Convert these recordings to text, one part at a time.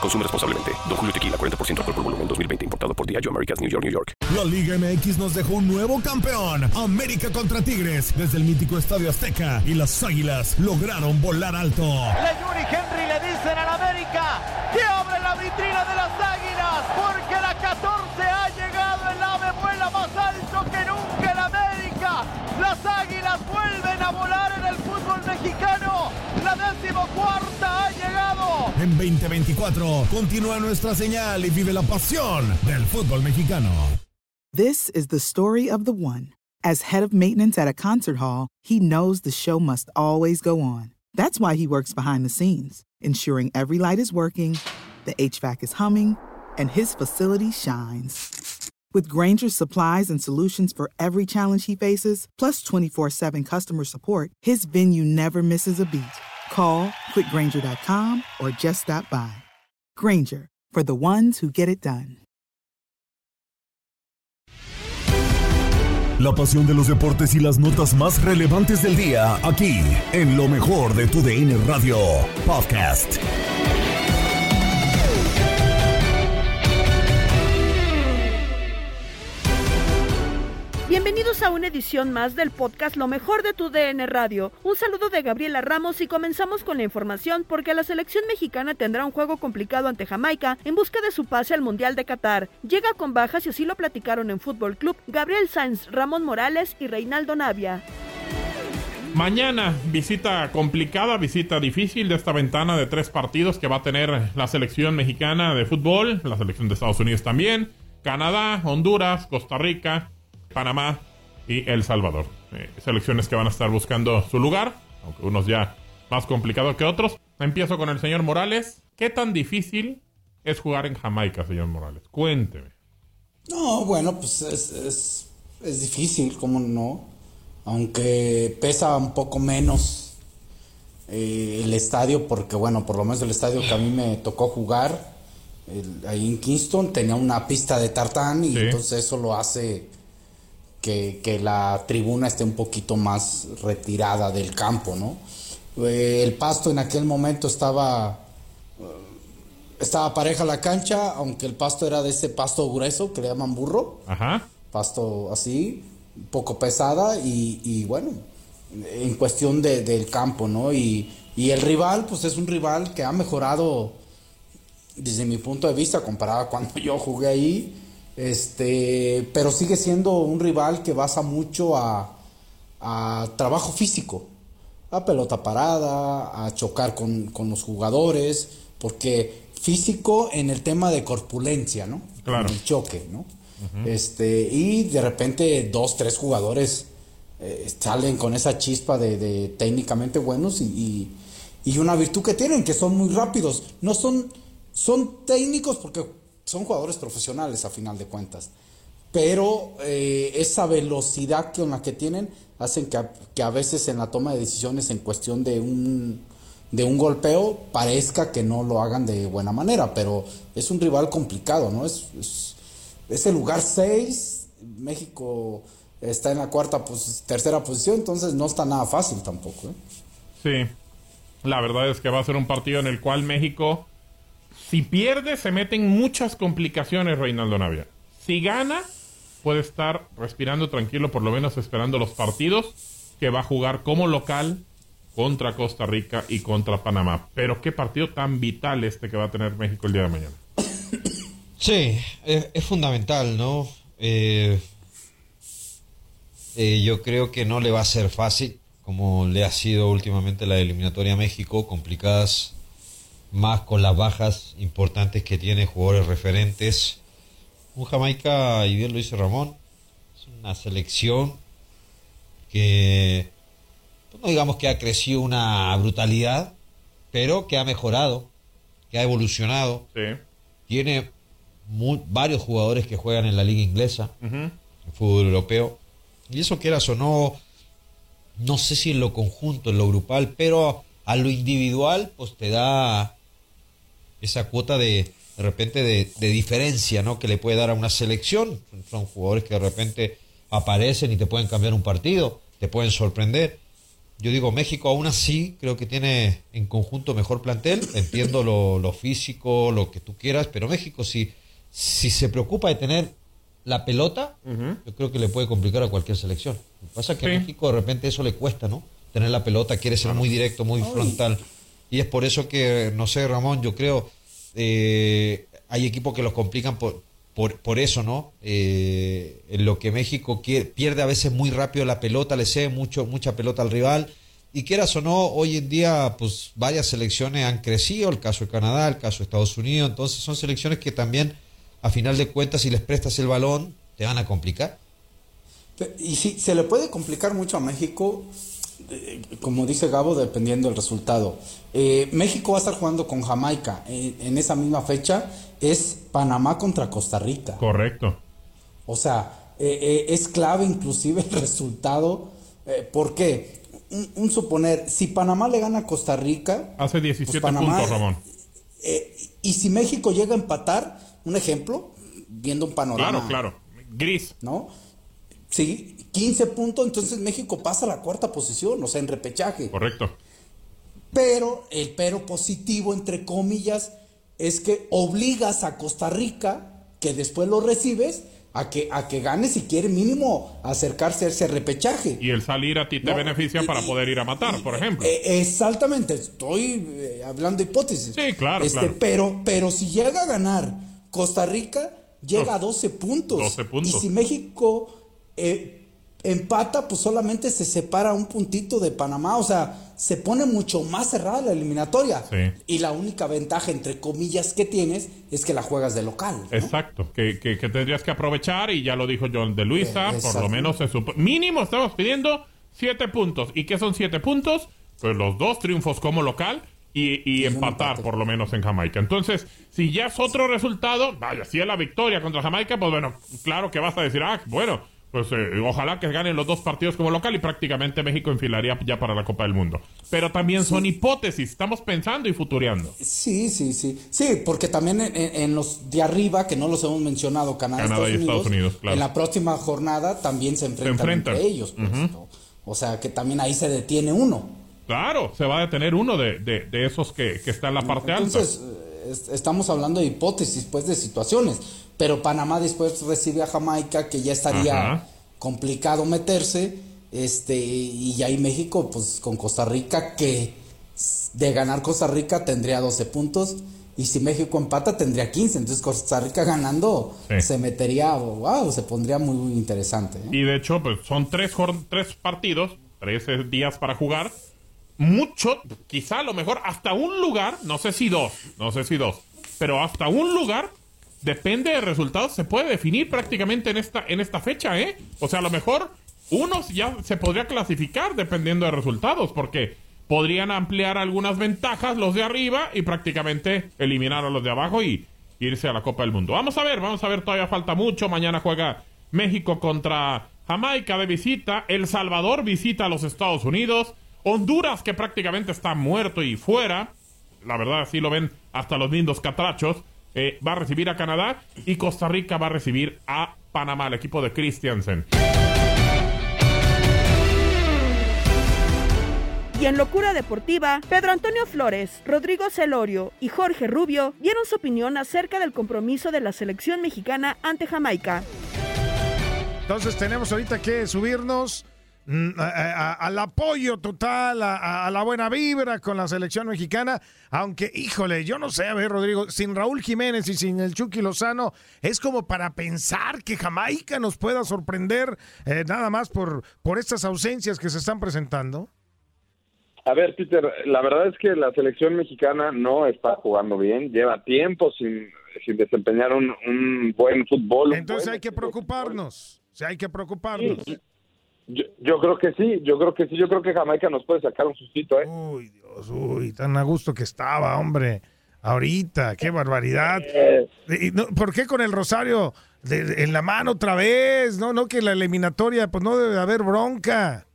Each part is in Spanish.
Consume responsablemente. Don Julio Tequila, 40% alcohol por volumen, 2020. Importado por Diageo Americas, New York, New York. La Liga MX nos dejó un nuevo campeón. América contra Tigres. Desde el mítico Estadio Azteca. Y las Águilas lograron volar alto. Le Yuri Henry le dicen al América que abre la vitrina de las Águilas. Porque la 14 ha llegado. El ave vuela más alto que nunca en América. Las Águilas vuelven a volar en el fútbol mexicano. La decimocuarta ha llegado. En 2024 continúa nuestra señal y vive la pasión del fútbol mexicano. This is the story of the one. As head of maintenance at a concert hall, he knows the show must always go on. That's why he works behind the scenes, ensuring every light is working, the HVAC is humming, and his facility shines. With Granger's supplies and solutions for every challenge he faces, plus 24 7 customer support, his venue never misses a beat. Call quickgranger.com or just stop by. Granger, for the ones who get it done. La pasión de los deportes y las notas más relevantes del día, aquí, en lo mejor de tu DN Radio Podcast. Bienvenidos a una edición más del podcast Lo mejor de tu DN Radio. Un saludo de Gabriela Ramos y comenzamos con la información porque la selección mexicana tendrá un juego complicado ante Jamaica en busca de su pase al Mundial de Qatar. Llega con bajas y así lo platicaron en Fútbol Club Gabriel Sainz, Ramón Morales y Reinaldo Navia. Mañana, visita complicada, visita difícil de esta ventana de tres partidos que va a tener la selección mexicana de fútbol, la selección de Estados Unidos también, Canadá, Honduras, Costa Rica, Panamá y El Salvador. Eh, selecciones que van a estar buscando su lugar, aunque unos ya más complicados que otros. Empiezo con el señor Morales. ¿Qué tan difícil es jugar en Jamaica, señor Morales? Cuénteme. No, bueno, pues es, es, es difícil, ¿cómo no? Aunque pesa un poco menos eh, el estadio, porque bueno, por lo menos el estadio que a mí me tocó jugar, el- ahí en Kingston, tenía una pista de tartán y Sí. entonces eso lo hace que, que la tribuna esté un poquito más retirada del campo, ¿no? Eh, el pasto en aquel momento estaba estaba pareja la cancha, aunque el pasto era de ese pasto grueso que le llaman burro, Ajá. pasto así, poco pesada y, y bueno, en cuestión de- del campo, ¿no? Y, y el rival, pues es un rival que ha mejorado desde mi punto de vista comparado a cuando yo jugué ahí, este, pero sigue siendo un rival que basa mucho a, a trabajo físico, a pelota parada, a chocar con, con los jugadores, porque físico en el tema de corpulencia, ¿no? Claro. En el choque, ¿no? Este, y de repente dos, tres jugadores eh, salen con esa chispa de, de técnicamente buenos y, y- y una virtud que tienen, que son muy rápidos. No son, son técnicos porque son jugadores profesionales a final de cuentas. Pero eh, esa velocidad con la que tienen hacen que a, que a veces en la toma de decisiones en cuestión de un, de un golpeo parezca que no lo hagan de buena manera. Pero es un rival complicado, ¿no? Es, es, el lugar 6. México está en la cuarta, pues, tercera posición, entonces no está nada fácil tampoco. ¿eh? Sí. La verdad es que va a ser un partido en el cual México, si pierde, se meten muchas complicaciones, Reinaldo Navia. Si gana, puede estar respirando tranquilo, por lo menos esperando los partidos que va a jugar como local contra Costa Rica y contra Panamá. Pero qué partido tan vital este que va a tener México el día de mañana. Sí, es, fundamental, ¿no? eh, eh, yo creo que no le va a ser fácil, como le ha sido últimamente la eliminatoria a México, complicadas más con las bajas importantes que tiene jugadores referentes. Un Jamaica, y bien lo dice Ramón, es una selección que pues, no digamos que ha crecido una brutalidad, pero que ha mejorado, que ha evolucionado. Tiene varios jugadores que juegan en la liga inglesa, el fútbol europeo. Y eso quieras o no, no sé si en lo conjunto, en lo grupal, pero a lo individual, pues te da esa cuota de, de repente de, de, diferencia, ¿no? Que le puede dar a una selección. Son jugadores que de repente aparecen y te pueden cambiar un partido, te pueden sorprender. Yo digo, México aún así creo que tiene en conjunto mejor plantel. Entiendo lo, lo físico, lo que tú quieras, pero México si, si se preocupa de tener la pelota, yo creo que le puede complicar a cualquier selección. Lo que pasa es que a México de repente eso le cuesta, ¿no? Tener la pelota, quiere ser muy directo, muy frontal. Y es por eso que, no sé, Ramón, yo creo, eh, hay equipos que los complican por, por, por eso, ¿no? Eh, en lo que México pierde a veces muy rápido la pelota, le cede mucho, mucha pelota al rival. Y quieras o no, hoy en día, pues varias selecciones han crecido, el caso de Canadá, el caso de Estados Unidos, entonces son selecciones que también a final de cuentas, si les prestas el balón, te van a complicar. Y sí, se le puede complicar mucho a México, como dice Gabo, dependiendo del resultado. Eh, México va a estar jugando con Jamaica. En, en, esa misma fecha es Panamá contra Costa Rica. Correcto. O sea, eh, es clave inclusive el resultado. ¿Por qué? Un, un, suponer, si Panamá le gana a Costa Rica... Hace 17 pues Panamá, puntos, Ramón. y si México llega a empatar, un ejemplo, viendo un panorama. Claro, claro. Gris. ¿No? Sí, 15 puntos, entonces México pasa a la cuarta posición, o sea, en repechaje. Correcto. Pero el pero positivo, entre comillas, es que obligas a Costa Rica, que después lo recibes, a que, a que gane si quiere mínimo acercarse a ese repechaje. Y el salir a ti te ¿no? beneficia para y, poder ir a matar, y, por ejemplo. Eh, exactamente, estoy eh, hablando de hipótesis. Sí, claro, este, claro. Pero, pero si llega a ganar Costa Rica, llega a 12 puntos. 12 puntos. Y si México eh, empata, pues solamente se separa un puntito de Panamá. O sea, se pone mucho más cerrada la eliminatoria. Sí. Y la única ventaja, entre comillas, que tienes es que la juegas de local. ¿no? Exacto, que, que, que, tendrías que aprovechar, y ya lo dijo John de Luisa, eh, por lo menos se supo... mínimo estamos pidiendo 7 puntos. ¿Y qué son 7 puntos? Pues los dos triunfos como local y, y empatar por lo menos en Jamaica. Entonces, si ya es otro resultado, vaya, si es la victoria contra Jamaica, pues bueno, claro que vas a decir, ah, bueno, pues eh, ojalá que ganen los dos partidos como local y prácticamente México enfilaría ya para la Copa del Mundo. Pero también sí. son hipótesis, estamos pensando y futureando. Sí, sí, sí. Sí, porque también en, en los de arriba, que no los hemos mencionado, Canadá, Canadá Estados, y Estados Unidos, Unidos, claro. en la próxima jornada también se enfrentan, se enfrentan. entre ellos. Pues, uh -huh. ¿no? O sea que también ahí se detiene uno. Claro, se va a detener uno de, de, de esos que, que, está en la parte Entonces, alta. Entonces, estamos hablando de hipótesis, pues, de situaciones. Pero Panamá después recibe a Jamaica, que ya estaría Ajá. complicado meterse. Este, y ahí México, pues, con Costa Rica, que de ganar Costa Rica tendría 12 puntos. Y si México empata, tendría 15. Entonces, Costa Rica ganando sí. se metería, wow, se pondría muy, muy interesante. ¿eh? Y de hecho, pues, son tres, tres partidos, 13 días para jugar mucho, quizá a lo mejor hasta un lugar, no sé si dos, no sé si dos, pero hasta un lugar, depende de resultados, se puede definir prácticamente en esta, en esta fecha, ¿eh? O sea, a lo mejor unos ya se podría clasificar dependiendo de resultados, porque podrían ampliar algunas ventajas los de arriba y prácticamente eliminar a los de abajo y irse a la Copa del Mundo. Vamos a ver, vamos a ver, todavía falta mucho, mañana juega México contra Jamaica de visita, El Salvador visita a los Estados Unidos, Honduras, que prácticamente está muerto y fuera, la verdad así lo ven hasta los lindos catrachos, eh, va a recibir a Canadá y Costa Rica va a recibir a Panamá, el equipo de Christiansen. Y en Locura Deportiva, Pedro Antonio Flores, Rodrigo Celorio y Jorge Rubio dieron su opinión acerca del compromiso de la selección mexicana ante Jamaica. Entonces tenemos ahorita que subirnos mm, al apoyo total, a, la buena vibra con la selección mexicana, aunque, híjole, yo no sé, a ver, Rodrigo, sin Raúl Jiménez y sin el Chucky Lozano, es como para pensar que Jamaica nos pueda sorprender eh, nada más por, por estas ausencias que se están presentando. A ver, Peter, la verdad es que la selección mexicana no está jugando bien, lleva tiempo sin, sin desempeñar un, buen fútbol. Entonces hay que preocuparnos, o sea, hay que preocuparnos. Yo, creo que sí, yo creo que sí, yo creo que Jamaica nos puede sacar un sustito, ¿eh? Uy, Dios, uy, tan a gusto que estaba, hombre. Ahorita, qué barbaridad. Eh. ¿Por qué con el Rosario en la mano otra vez? No, no que la eliminatoria, pues no debe haber bronca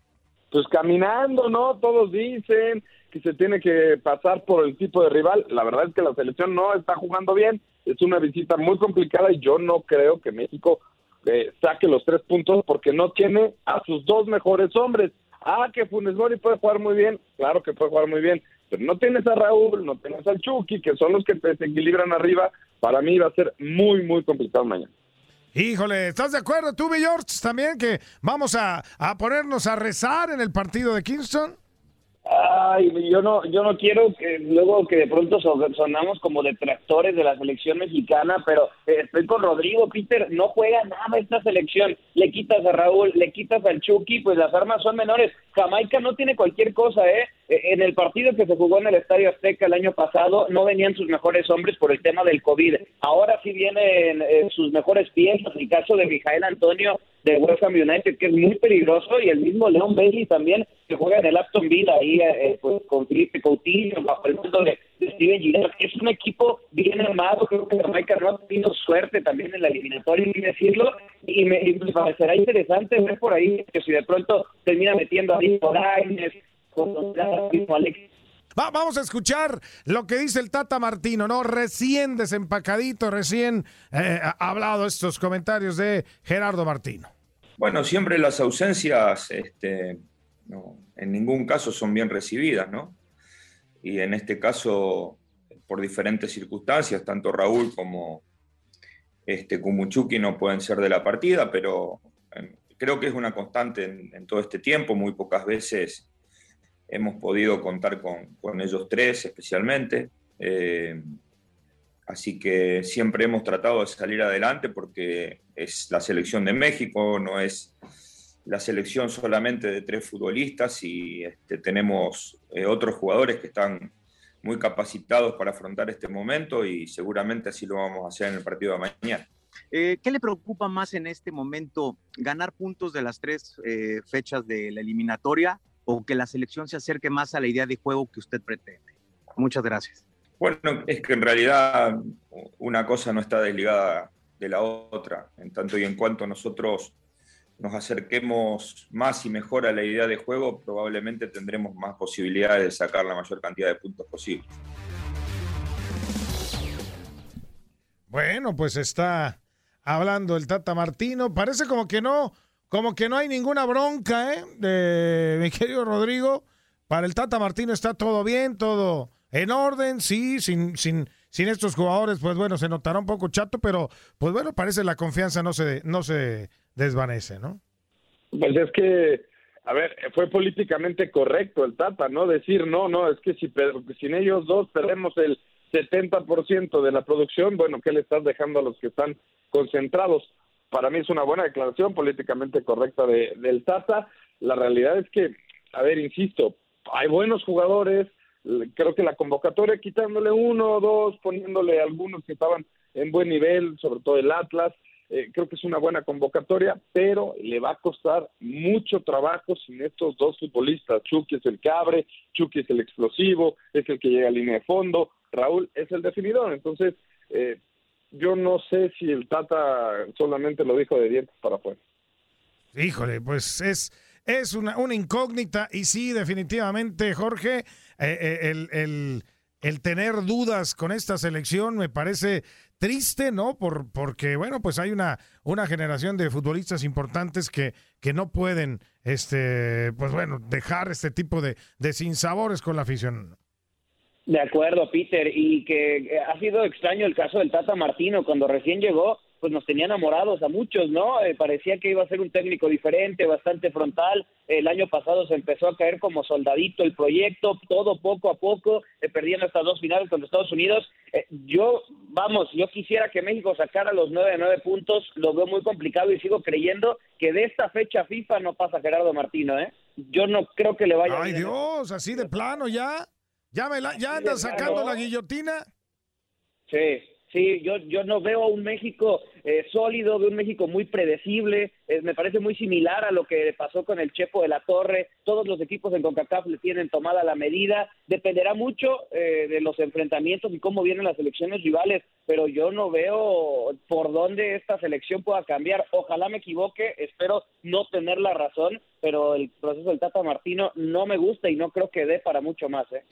pues caminando, ¿no? Todos dicen que se tiene que pasar por el tipo de rival. La verdad es que la selección no está jugando bien. Es una visita muy complicada y yo no creo que México eh, saque los tres puntos porque no tiene a sus dos mejores hombres. Ah, que Funes Mori puede jugar muy bien. Claro que puede jugar muy bien. Pero no tienes a Raúl, no tienes al Chucky, que son los que te equilibran arriba. Para mí va a ser muy, muy complicado mañana. Híjole, ¿estás de acuerdo tú, George, también que vamos a, a ponernos a rezar en el partido de Kingston? Ay, yo no, yo no quiero que luego que de pronto sonamos como detractores de la selección mexicana, pero eh, estoy con Rodrigo, Peter, no juega nada esta selección. Le quitas a Raúl, le quitas al Chucky, pues las armas son menores. Jamaica no tiene cualquier cosa, ¿eh? E, en el partido que se jugó en el Estadio Azteca el año pasado, no venían sus mejores hombres por el tema del COVID. Ahora sí vienen eh, sus mejores piezas. El caso de Mijael Antonio de West Ham United, que es muy peligroso, y el mismo León Bailey también, que juega en el Aston Villa, ahí eh, pues, con Felipe Coutinho, bajo el mundo de, Steven Gerrard. Es un equipo bien armado, creo que Jamaica no ha suerte también en la eliminatoria, y decirlo, y me, parecerá interesante ver por ahí que si de pronto termina metiendo a Diego Lainez, con Alex vamos a escuchar lo que dice el Tata Martino, ¿no? Recién desempacadito, recién eh, ha hablado estos comentarios de Gerardo Martino. Bueno, siempre las ausencias, este, en ningún caso son bien recibidas, ¿no? Y en este caso, por diferentes circunstancias, tanto Raúl como este, Kumuchuki no pueden ser de la partida, pero eh, creo que es una constante en todo este tiempo, muy pocas veces hemos podido contar con, ellos tres especialmente. Eh, así que siempre hemos tratado de salir adelante porque es la selección de México, no es la selección solamente de tres futbolistas y este, tenemos eh, otros jugadores que están muy capacitados para afrontar este momento y seguramente así lo vamos a hacer en el partido de mañana. Eh, ¿Qué le preocupa más en este momento? ¿Ganar puntos de las tres fechas de la eliminatoria o que la selección se acerque más a la idea de juego que usted pretende? Muchas gracias. Bueno, es que en realidad una cosa no está desligada de la otra, en tanto y en cuanto nosotros nos acerquemos más y mejor a la idea de juego, probablemente tendremos más posibilidades de sacar la mayor cantidad de puntos posible. Bueno, pues está hablando el Tata Martino. Parece como que no, como que no hay ninguna bronca, ¿eh? De mi querido Rodrigo. Para el Tata Martino está todo bien, todo en orden, sí, sin, sin, sin estos jugadores, pues bueno, se notará un poco chato, pero pues bueno, parece la confianza no se, no se desvanece, ¿no? Pues es que, a ver, fue políticamente correcto el Tata, ¿no? Decir, no, no, es que si sin ellos dos perdemos el 70% de la producción, bueno, ¿qué le estás dejando a los que están concentrados? Para mí es una buena declaración políticamente correcta de, del Tata. La realidad es que, a ver, insisto, hay buenos jugadores, creo que la convocatoria, quitándole uno o dos, poniéndole algunos que estaban en buen nivel, sobre todo el Atlas, eh, creo que es una buena convocatoria, pero le va a costar mucho trabajo sin estos dos futbolistas. Chucky es el que abre, Chucky es el explosivo, es el que llega a línea de fondo, Raúl es el definidor. Entonces, eh, yo no sé si el Tata solamente lo dijo de dientes para afuera. Híjole, pues es, es una, una incógnita y sí, definitivamente, Jorge, eh, eh, el, el, el, tener dudas con esta selección me parece triste, ¿no? Por, porque, bueno, pues hay una, una generación de futbolistas importantes que, que no pueden, este, pues bueno, dejar este tipo de, de sinsabores con la afición. De acuerdo, Peter, y que eh, ha sido extraño el caso del Tata Martino, cuando recién llegó, pues nos tenía enamorados a muchos, ¿no? Eh, parecía que iba a ser un técnico diferente, bastante frontal. El año pasado se empezó a caer como soldadito el proyecto, todo poco a poco, eh, perdiendo hasta dos finales contra Estados Unidos. Eh, yo, vamos, yo quisiera que México sacara los nueve de nueve puntos, lo veo muy complicado y sigo creyendo que de esta fecha FIFA no pasa Gerardo Martino, ¿eh? Yo no creo que le vaya Ay, Dios, así de plano ya. Ya, me la, ya anda sacando la guillotina. Sí, sí, yo, yo no veo a un México eh, sólido, veo un México muy predecible, eh, me parece muy similar a lo que pasó con el Chepo de la Torre, todos los equipos en CONCACAF le tienen tomada la medida, dependerá mucho eh, de los enfrentamientos y cómo vienen las elecciones rivales, pero yo no veo por dónde esta selección pueda cambiar, ojalá me equivoque, espero no tener la razón, pero el proceso del Tata Martino no me gusta y no creo que dé para mucho más. ¿eh?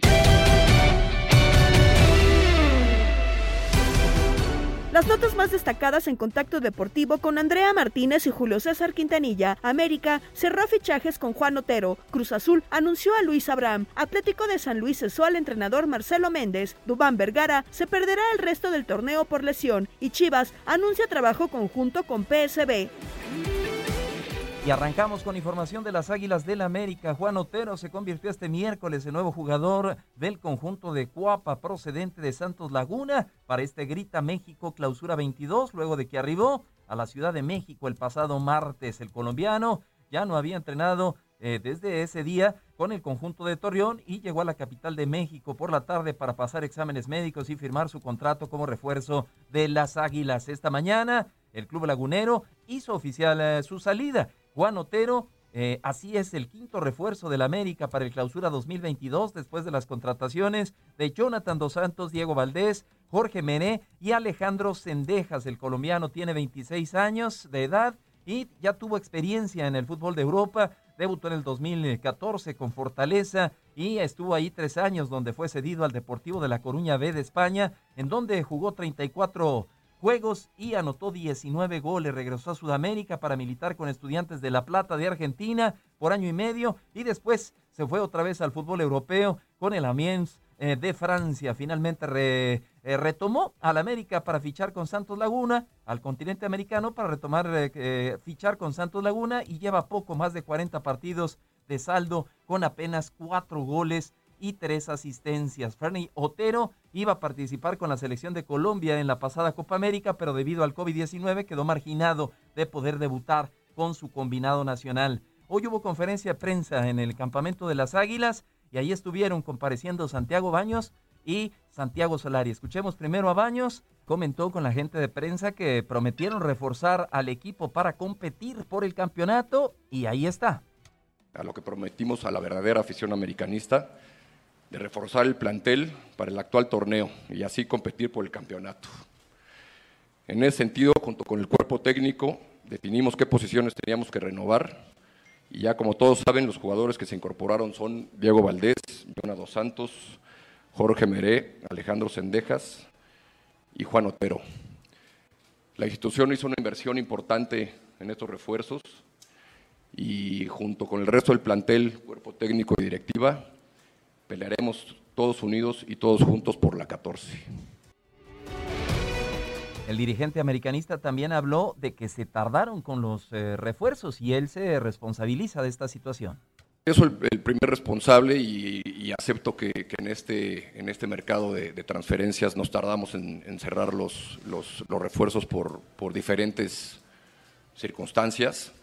Las notas más destacadas en contacto deportivo con Andrea Martínez y Julio César Quintanilla. América cerró fichajes con Juan Otero. Cruz Azul anunció a Luis Abraham. Atlético de San Luis cesó al entrenador Marcelo Méndez. Dubán Vergara se perderá el resto del torneo por lesión. Y Chivas anuncia trabajo conjunto con PSB. Y arrancamos con información de las Águilas del América. Juan Otero se convirtió este miércoles en nuevo jugador del conjunto de Cuapa procedente de Santos Laguna para este Grita México Clausura 22, luego de que arribó a la Ciudad de México el pasado martes. El colombiano ya no había entrenado eh, desde ese día con el conjunto de Torreón y llegó a la capital de México por la tarde para pasar exámenes médicos y firmar su contrato como refuerzo de las Águilas. Esta mañana el club lagunero hizo oficial eh, su salida Juan Otero. Eh, así es el quinto refuerzo del América para el clausura 2022 después de las contrataciones de Jonathan Dos Santos, Diego Valdés, Jorge Mené y Alejandro Sendejas. El colombiano tiene 26 años de edad y ya tuvo experiencia en el fútbol de Europa. Debutó en el 2014 con Fortaleza y estuvo ahí tres años donde fue cedido al Deportivo de La Coruña B de España, en donde jugó 34 juegos y anotó 19 goles. Regresó a Sudamérica para militar con Estudiantes de La Plata de Argentina por año y medio y después se fue otra vez al fútbol europeo con el Amiens eh, de Francia. Finalmente eh, retomó al América para fichar con Santos Laguna, al continente americano para retomar eh, fichar con Santos Laguna y lleva poco más de 40 partidos de saldo con apenas cuatro goles y tres asistencias. Fernie Otero iba a participar con la selección de Colombia en la pasada Copa América, pero debido al COVID-19 quedó marginado de poder debutar con su combinado nacional. Hoy hubo conferencia de prensa en el campamento de las Águilas y ahí estuvieron compareciendo Santiago Baños y Santiago Solari. Escuchemos primero a Baños, comentó con la gente de prensa que prometieron reforzar al equipo para competir por el campeonato y ahí está. A lo que prometimos a la verdadera afición americanista, de reforzar el plantel para el actual torneo y así competir por el campeonato. En ese sentido, junto con el cuerpo técnico, definimos qué posiciones teníamos que renovar y ya como todos saben, los jugadores que se incorporaron son Diego Valdés, Jonah Dos Santos, Jorge Meré, Alejandro Sendejas y Juan Otero. La institución hizo una inversión importante en estos refuerzos y junto con el resto del plantel, cuerpo técnico y directiva, Pelearemos todos unidos y todos juntos por la 14. El dirigente americanista también habló de que se tardaron con los eh, refuerzos y él se responsabiliza de esta situación. Yo soy el, primer responsable y, acepto que, en, este, en este mercado de, transferencias nos tardamos en, cerrar los, los, refuerzos por, por, diferentes circunstancias.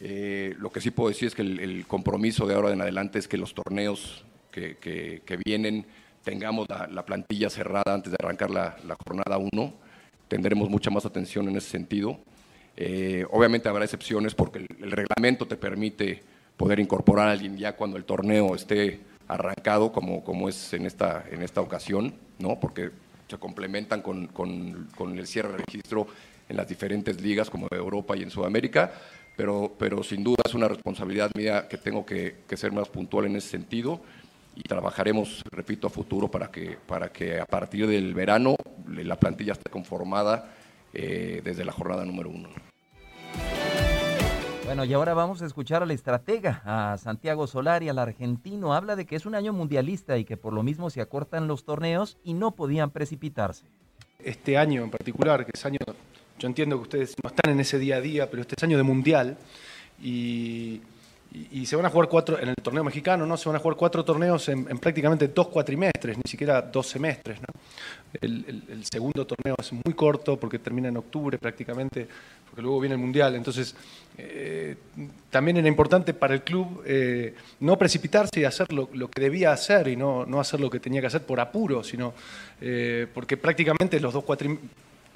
Eh, lo que sí puedo decir es que el, el, compromiso de ahora en adelante es que los torneos que, vienen, tengamos la, plantilla cerrada antes de arrancar la, jornada 1. Tendremos mucha más atención en ese sentido. Eh, obviamente habrá excepciones porque el, reglamento te permite poder incorporar a alguien ya cuando el torneo esté arrancado, como, como es en esta, en esta ocasión, ¿no? porque se complementan con, con, con el cierre de registro en las diferentes ligas como Europa y en Sudamérica, pero, pero sin duda es una responsabilidad mía que tengo que, que ser más puntual en ese sentido y trabajaremos, repito, a futuro para que, para que a partir del verano la plantilla esté conformada eh, desde la jornada número uno. Bueno, y ahora vamos a escuchar al estratega, a Santiago Solari, al argentino. Habla de que es un año mundialista y que por lo mismo se acortan los torneos y no podían precipitarse. Este año en particular, que es año yo entiendo que ustedes no están en ese día a día, pero este es año de mundial y, y- se van a jugar cuatro, en el torneo mexicano, ¿no? Se van a jugar cuatro torneos en, en prácticamente dos cuatrimestres, ni siquiera dos semestres, ¿no? El, segundo torneo es muy corto porque termina en octubre prácticamente, porque luego viene el mundial. Entonces, eh, también era importante para el club eh, no precipitarse y hacer lo, que debía hacer y no, no hacer lo que tenía que hacer por apuro, sino eh, porque prácticamente los dos cuatrim-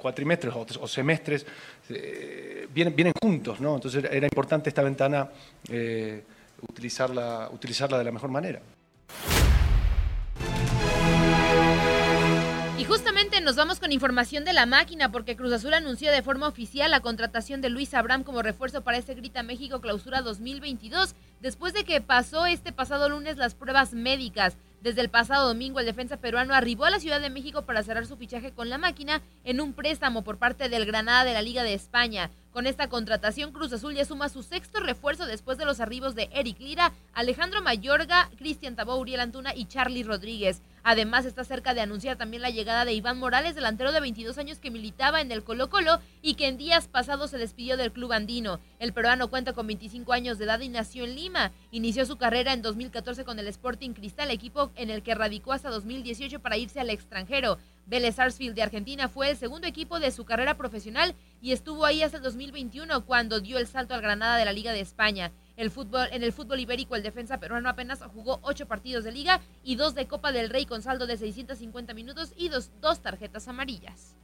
cuatrimestres o, o semestres eh, vienen, vienen juntos, ¿no? Entonces era importante esta ventana eh, utilizarla, utilizarla de la mejor manera. Y justamente nos vamos con información de la máquina porque Cruz Azul anunció de forma oficial la contratación de Luis Abraham como refuerzo para este Grita México Clausura 2022 después de que pasó este pasado lunes las pruebas médicas. Desde el pasado domingo el defensa peruano arribó a la Ciudad de México para cerrar su fichaje con la máquina en un préstamo por parte del Granada de la Liga de España. Con esta contratación Cruz Azul ya suma su sexto refuerzo después de los arribos de Eric Lira, Alejandro Mayorga, Cristian Tabó, Uriel Antuna y Charlie Rodríguez. Además, está cerca de anunciar también la llegada de Iván Morales, delantero de 22 años que militaba en el Colo Colo y que en días pasados se despidió del club andino. El peruano cuenta con 25 años de edad y nació en Lima. Inició su carrera en 2014 con el Sporting Cristal, equipo en el que radicó hasta 2018 para irse al extranjero. Vélez Sarsfield de Argentina fue el segundo equipo de su carrera profesional y estuvo ahí hasta el 2021 cuando dio el salto al Granada de la Liga de España. El fútbol, en el fútbol ibérico, el defensa peruano apenas jugó ocho partidos de liga y dos de Copa del Rey con saldo de 650 minutos y dos, dos tarjetas amarillas.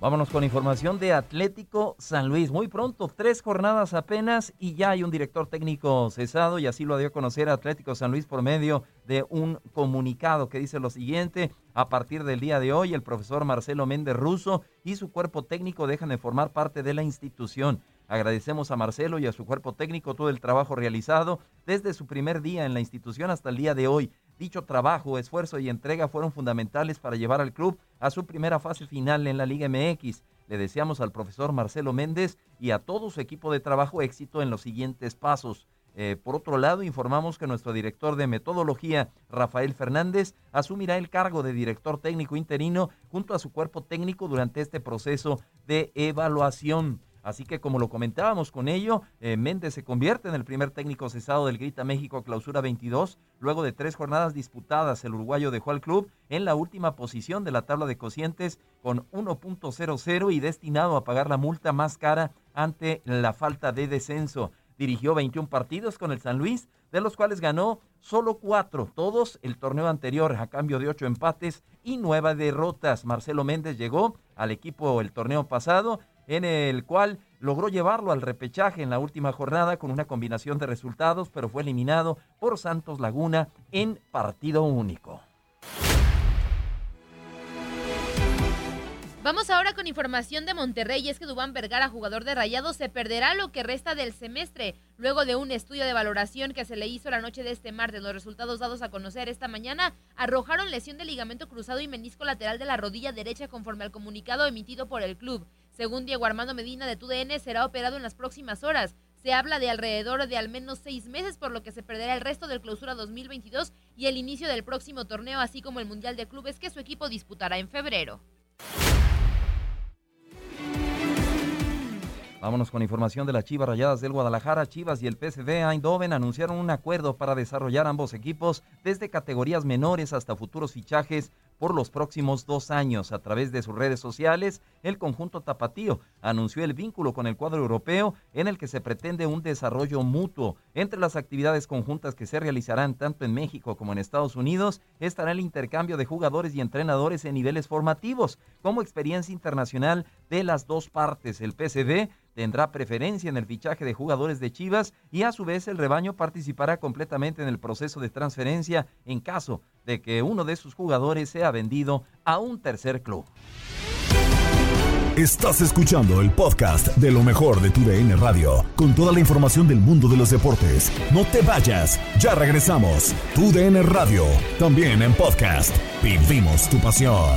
Vámonos con información de Atlético San Luis. Muy pronto, tres jornadas apenas y ya hay un director técnico cesado y así lo dio a conocer Atlético San Luis por medio de un comunicado que dice lo siguiente. A partir del día de hoy, el profesor Marcelo Méndez Russo y su cuerpo técnico dejan de formar parte de la institución. Agradecemos a Marcelo y a su cuerpo técnico todo el trabajo realizado desde su primer día en la institución hasta el día de hoy. Dicho trabajo, esfuerzo y entrega fueron fundamentales para llevar al club a su primera fase final en la Liga MX. Le deseamos al profesor Marcelo Méndez y a todo su equipo de trabajo éxito en los siguientes pasos. Eh, por otro lado, informamos que nuestro director de metodología, Rafael Fernández, asumirá el cargo de director técnico interino junto a su cuerpo técnico durante este proceso de evaluación. Así que como lo comentábamos con ello, eh, Méndez se convierte en el primer técnico cesado del Grita México Clausura 22. Luego de tres jornadas disputadas, el uruguayo dejó al club en la última posición de la tabla de cocientes con 1.00 y destinado a pagar la multa más cara ante la falta de descenso. Dirigió 21 partidos con el San Luis, de los cuales ganó solo cuatro, todos el torneo anterior a cambio de ocho empates y nueve derrotas. Marcelo Méndez llegó al equipo el torneo pasado en el cual logró llevarlo al repechaje en la última jornada con una combinación de resultados, pero fue eliminado por Santos Laguna en partido único. Vamos ahora con información de Monterrey. Es que Dubán Vergara, jugador de Rayados, se perderá lo que resta del semestre. Luego de un estudio de valoración que se le hizo la noche de este martes, los resultados dados a conocer esta mañana arrojaron lesión de ligamento cruzado y menisco lateral de la rodilla derecha conforme al comunicado emitido por el club. Según Diego Armando Medina de TUDN, será operado en las próximas horas. Se habla de alrededor de al menos seis meses, por lo que se perderá el resto del clausura 2022 y el inicio del próximo torneo, así como el Mundial de Clubes que su equipo disputará en febrero. Vámonos con información de las Chivas Rayadas del Guadalajara. Chivas y el PSV Eindhoven anunciaron un acuerdo para desarrollar ambos equipos desde categorías menores hasta futuros fichajes por los próximos dos años. A través de sus redes sociales, el conjunto tapatío anunció el vínculo con el cuadro europeo en el que se pretende un desarrollo mutuo. Entre las actividades conjuntas que se realizarán tanto en México como en Estados Unidos estará el intercambio de jugadores y entrenadores en niveles formativos como experiencia internacional de las dos partes. El PSV tendrá preferencia en el fichaje de jugadores de Chivas y a su vez el rebaño participará completamente en el proceso de transferencia en caso de que uno de sus jugadores sea vendido a un tercer club. Estás escuchando el podcast de lo mejor de tu DN Radio, con toda la información del mundo de los deportes. No te vayas, ya regresamos. Tu DN Radio, también en podcast. Vivimos tu pasión.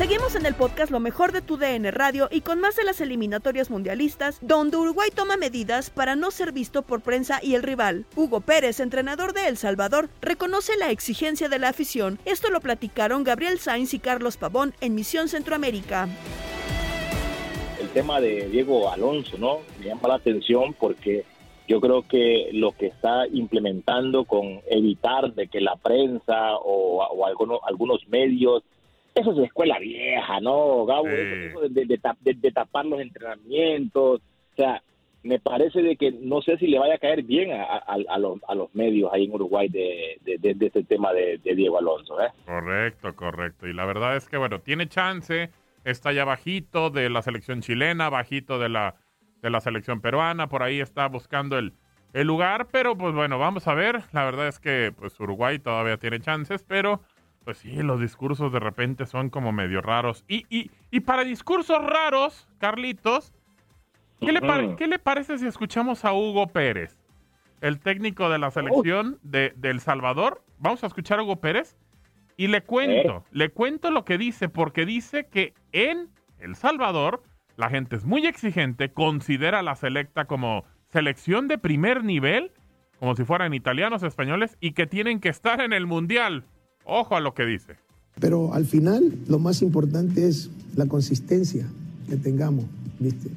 Seguimos en el podcast Lo mejor de tu DN Radio y con más de las eliminatorias mundialistas, donde Uruguay toma medidas para no ser visto por prensa y el rival. Hugo Pérez, entrenador de El Salvador, reconoce la exigencia de la afición. Esto lo platicaron Gabriel Sainz y Carlos Pavón en Misión Centroamérica. El tema de Diego Alonso, ¿no? Me llama la atención porque yo creo que lo que está implementando con evitar de que la prensa o, o algunos, algunos medios, eso es de escuela vieja, ¿no, Gabo? Eso de, de, de, de tapar los entrenamientos, o sea, me parece de que no sé si le vaya a caer bien a, a, a los, a los medios ahí en Uruguay de este tema de, Diego Alonso, ¿eh? Correcto, correcto. Y la verdad es que, bueno, tiene chance, está ya bajito de la selección chilena, bajito de la de la selección peruana, por ahí está buscando el, el lugar, pero pues bueno, vamos a ver, la verdad es que pues Uruguay todavía tiene chances, pero pues sí, los discursos de repente son como medio raros. Y, y, y para discursos raros, Carlitos, ¿qué, le ¿qué le parece si escuchamos a Hugo Pérez, el técnico de la selección de, de El Salvador? Vamos a escuchar a Hugo Pérez y le cuento, le cuento lo que dice, porque dice que en El Salvador la gente es muy exigente, considera la selecta como selección de primer nivel, como si fueran italianos, españoles, y que tienen que estar en el Mundial. Ojo a lo que dice. Pero al final lo más importante es la consistencia que tengamos, ¿viste?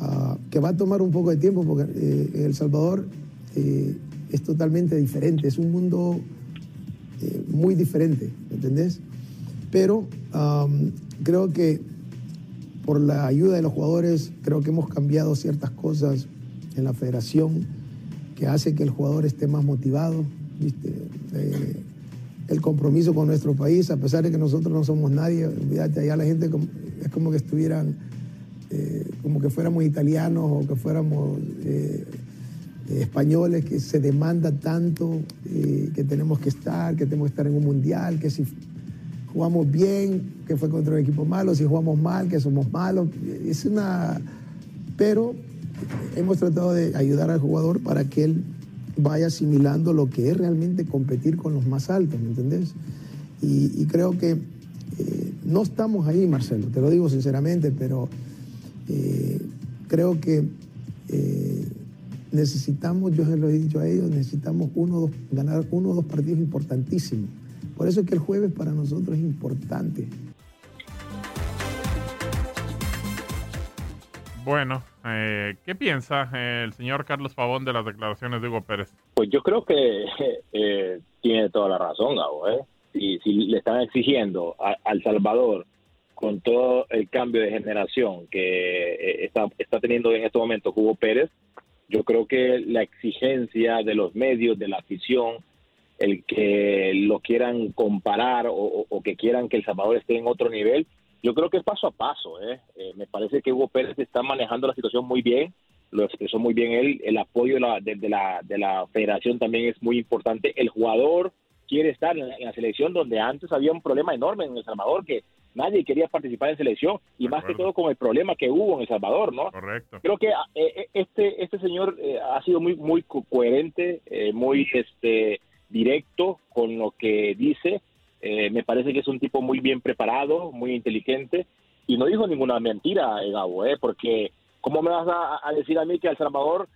Uh, que va a tomar un poco de tiempo porque eh, El Salvador eh, es totalmente diferente, es un mundo eh, muy diferente, ¿entendés? Pero creo que por la ayuda de los jugadores, creo que hemos cambiado ciertas cosas en la federación que hace que el jugador esté más motivado. ¿viste? Eh, el compromiso con nuestro país, a pesar de que nosotros no somos nadie, olvídate, allá la gente es como que estuvieran, eh, como que fuéramos italianos o que fuéramos eh, españoles, que se demanda tanto, que tenemos que estar, que tenemos que estar en un mundial, que si jugamos bien, que fue contra un equipo malo, si jugamos mal, que somos malos. Es una. Pero hemos tratado de ayudar al jugador para que él vaya asimilando lo que es realmente competir con los más altos, ¿me entendés? Y, creo que eh, no estamos ahí, Marcelo, te lo digo sinceramente, pero eh, creo que eh, necesitamos, yo se lo he dicho a ellos, necesitamos uno, dos, ganar uno o dos partidos importantísimos por eso es que el jueves para nosotros es importante. Bueno, eh, ¿qué piensa eh, el señor Carlos Pavón de las declaraciones de Hugo Pérez? Pues yo creo que eh, tiene toda la razón, Gabo. ¿eh? Si, si le están exigiendo a, al Salvador con todo el cambio de generación que está, está teniendo en este momento Hugo Pérez, yo creo que la exigencia de los medios, de la afición, el que lo quieran comparar o, que quieran que El Salvador esté en otro nivel, yo creo que es paso a paso. ¿eh? Eh, me parece que Hugo Pérez está manejando la situación muy bien, lo expresó muy bien él, el apoyo de la, de, la, de la federación también es muy importante, el jugador quiere estar en la, selección donde antes había un problema enorme en El Salvador que nadie quería participar en selección y más que todo con el problema que hubo en El Salvador, ¿no? Correcto. Creo que eh, este este señor ha sido muy muy coherente, muy este directo con lo que dice. Eh, me parece que es un tipo muy bien preparado, muy inteligente y no dijo ninguna mentira, Gabo, ¿eh? porque ¿cómo me vas a, decir a mí que al Salvador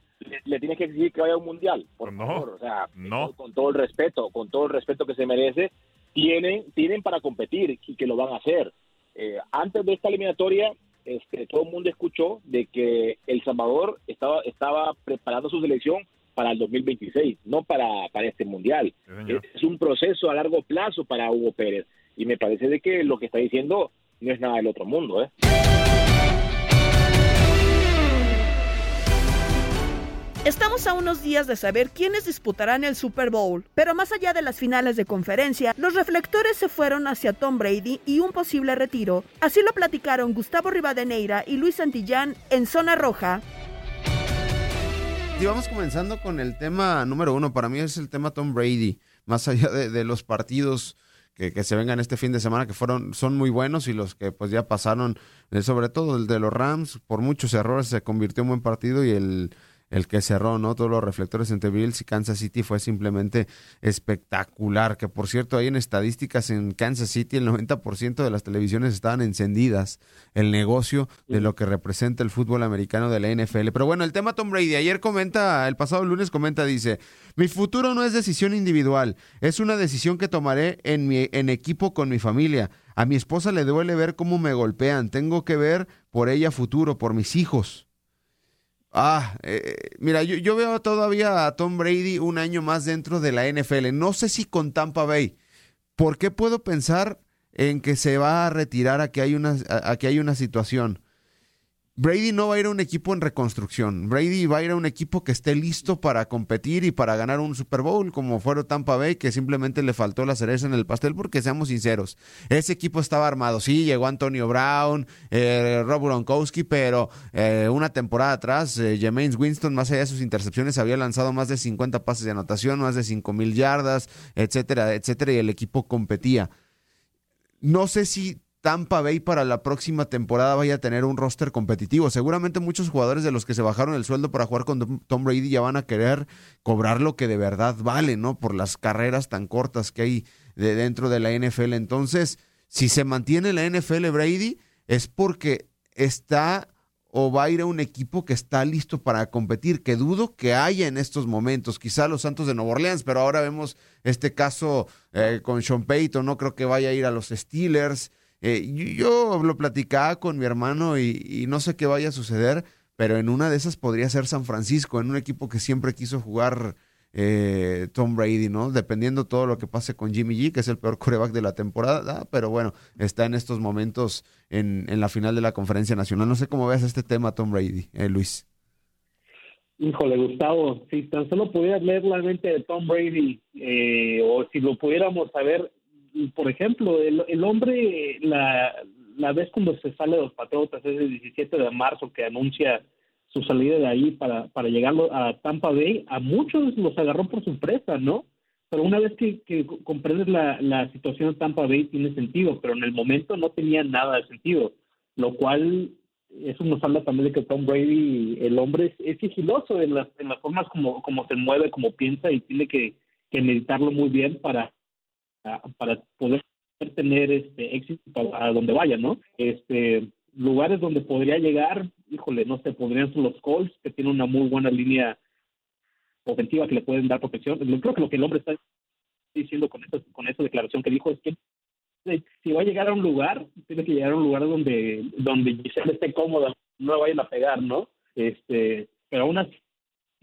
le, tienes que exigir que vaya a un mundial? Por no, favor, o sea, no. con, todo el respeto, con todo el respeto que se merece, tienen, tienen para competir y que lo van a hacer. Eh, antes de esta eliminatoria, este, todo el mundo escuchó de que El Salvador estaba, estaba preparando su selección para el 2026, no para, para este mundial. es un proceso a largo plazo para Hugo Pérez y me parece de que lo que está diciendo no es nada del otro mundo. ¿eh? Estamos a unos días de saber quiénes disputarán el Super Bowl, pero más allá de las finales de conferencia, los reflectores se fueron hacia Tom Brady y un posible retiro. Así lo platicaron Gustavo Rivadeneira y Luis Santillán en Zona Roja. Y vamos comenzando con el tema número uno. Para mí es el tema Tom Brady. Más allá de, los partidos que, que, se vengan este fin de semana, que fueron, son muy buenos, y los que pues ya pasaron, eh, sobre todo el de los Rams, por muchos errores se convirtió en buen partido y el el que cerró, ¿no? Todos los reflectores entre Bills y Kansas City fue simplemente espectacular. Que por cierto, hay en estadísticas en Kansas City el 90% de las televisiones estaban encendidas. El negocio de lo que representa el fútbol americano de la NFL. Pero bueno, el tema Tom Brady. Ayer comenta, el pasado lunes comenta, dice: Mi futuro no es decisión individual, es una decisión que tomaré en, mi, en equipo con mi familia. A mi esposa le duele ver cómo me golpean. Tengo que ver por ella futuro, por mis hijos. Ah, eh, mira, yo, yo, veo todavía a Tom Brady un año más dentro de la NFL. No sé si con Tampa Bay. ¿Por qué puedo pensar en que se va a retirar a que hay una, a que hay una situación? Brady no va a ir a un equipo en reconstrucción. Brady va a ir a un equipo que esté listo para competir y para ganar un Super Bowl, como fueron Tampa Bay, que simplemente le faltó la cereza en el pastel, porque seamos sinceros, ese equipo estaba armado. Sí, llegó Antonio Brown, eh, Rob Gronkowski, pero eh, una temporada atrás, eh, Winston, más allá de sus intercepciones, había lanzado más de 50 pases de anotación, más de 5 mil yardas, etcétera, etcétera, y el equipo competía. No sé si Tampa Bay para la próxima temporada vaya a tener un roster competitivo. Seguramente muchos jugadores de los que se bajaron el sueldo para jugar con Tom Brady ya van a querer cobrar lo que de verdad vale, ¿no? Por las carreras tan cortas que hay de dentro de la NFL. Entonces, si se mantiene la NFL Brady, es porque está o va a ir a un equipo que está listo para competir, que dudo que haya en estos momentos. Quizá los Santos de Nueva Orleans, pero ahora vemos este caso eh, con Sean Payton, no creo que vaya a ir a los Steelers. Eh, yo lo platicaba con mi hermano y, no sé qué vaya a suceder, pero en una de esas podría ser San Francisco, en un equipo que siempre quiso jugar eh, Tom Brady, ¿no? Dependiendo todo lo que pase con Jimmy G, que es el peor coreback de la temporada, pero bueno, está en estos momentos en, la final de la conferencia nacional. No sé cómo veas este tema, Tom Brady, eh, Luis. Híjole, Gustavo, si tan solo pudieras leer la mente de Tom Brady, o si lo pudiéramos saber por ejemplo, el, el hombre, la, la vez cuando se sale de los Patriotas es el 17 de marzo que anuncia su salida de ahí para, para llegar a Tampa Bay, a muchos los agarró por sorpresa, ¿no? Pero una vez que, que comprendes la, la situación de Tampa Bay tiene sentido, pero en el momento no tenía nada de sentido, lo cual eso nos habla también de que Tom Brady, el hombre, es, sigiloso en las, en las formas como, como se mueve, como piensa y tiene que, que meditarlo muy bien para para poder tener este éxito a donde vaya, ¿no? Este lugares donde podría llegar, híjole, no sé, podrían ser los Colts, que tienen una muy buena línea ofensiva que le pueden dar protección. Creo que lo que el hombre está diciendo con esa, con esa declaración que dijo es que si va a llegar a un lugar, tiene que llegar a un lugar donde donde Giselle esté cómoda, no la vayan a pegar, ¿no? Este, pero aún así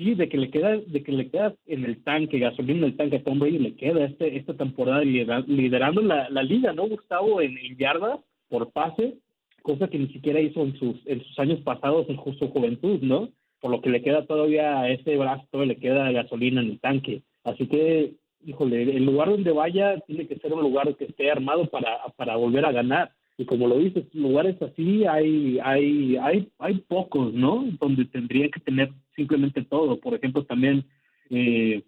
Sí, de que le queda, de que le queda en el tanque, gasolina en el tanque a Tom Brady, le queda este, esta temporada liderando la, liga, ¿no, Gustavo? En, yardas por pase, cosa que ni siquiera hizo en sus, en sus años pasados en su juventud, ¿no? Por lo que le queda todavía a ese brazo, le queda gasolina en el tanque. Así que, híjole, el lugar donde vaya tiene que ser un lugar que esté armado para, para volver a ganar y como lo dices, lugares así hay, hay, hay, hay pocos, ¿no? Donde tendrían que tener simplemente todo. Por ejemplo, también eh,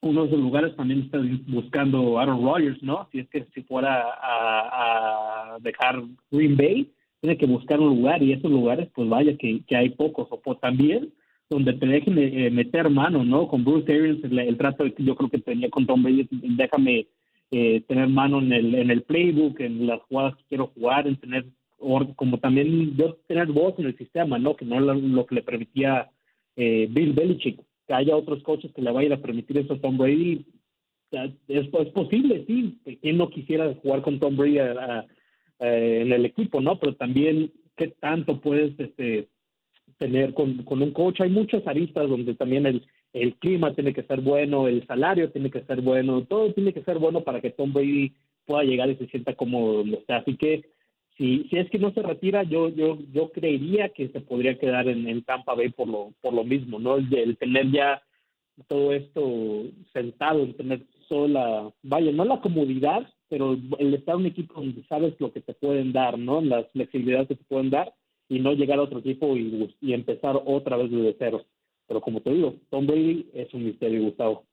uno de los lugares también está buscando Aaron Rodgers, ¿no? Si es que si fuera a, dejar Green Bay, tiene que buscar un lugar y esos lugares, pues vaya que, que hay pocos. O también donde te dejen eh, meter mano, ¿no? Con Bruce Arians, el, el trato que yo creo que tenía con Tom Brady, déjame eh, tener mano en el, en el playbook, en las jugadas que quiero jugar, en tener, como también yo tener voz en el sistema, ¿no? Que no lo, lo que le permitía eh, Bill Belichick, que haya otros coaches que le vayan a permitir eso a Tom Brady. Es, es posible, sí, quien no quisiera jugar con Tom Brady en el equipo, ¿no? Pero también, ¿qué tanto puedes este, tener con, con un coach? Hay muchas aristas donde también el, el clima tiene que ser bueno, el salario tiene que ser bueno, todo tiene que ser bueno para que Tom Brady pueda llegar y se sienta como donde está. Así que si, si es que no se retira, yo yo yo creería que se podría quedar en, en Tampa Bay por lo por lo mismo, ¿no? El, el tener ya todo esto sentado, el tener sola, vaya, no la comodidad, pero el estar en un equipo donde sabes lo que te pueden dar, ¿no? Las flexibilidades que te pueden dar y no llegar a otro equipo y, y empezar otra vez desde cero. Pero como te digo, Tom Brady es un misterio, Gustavo.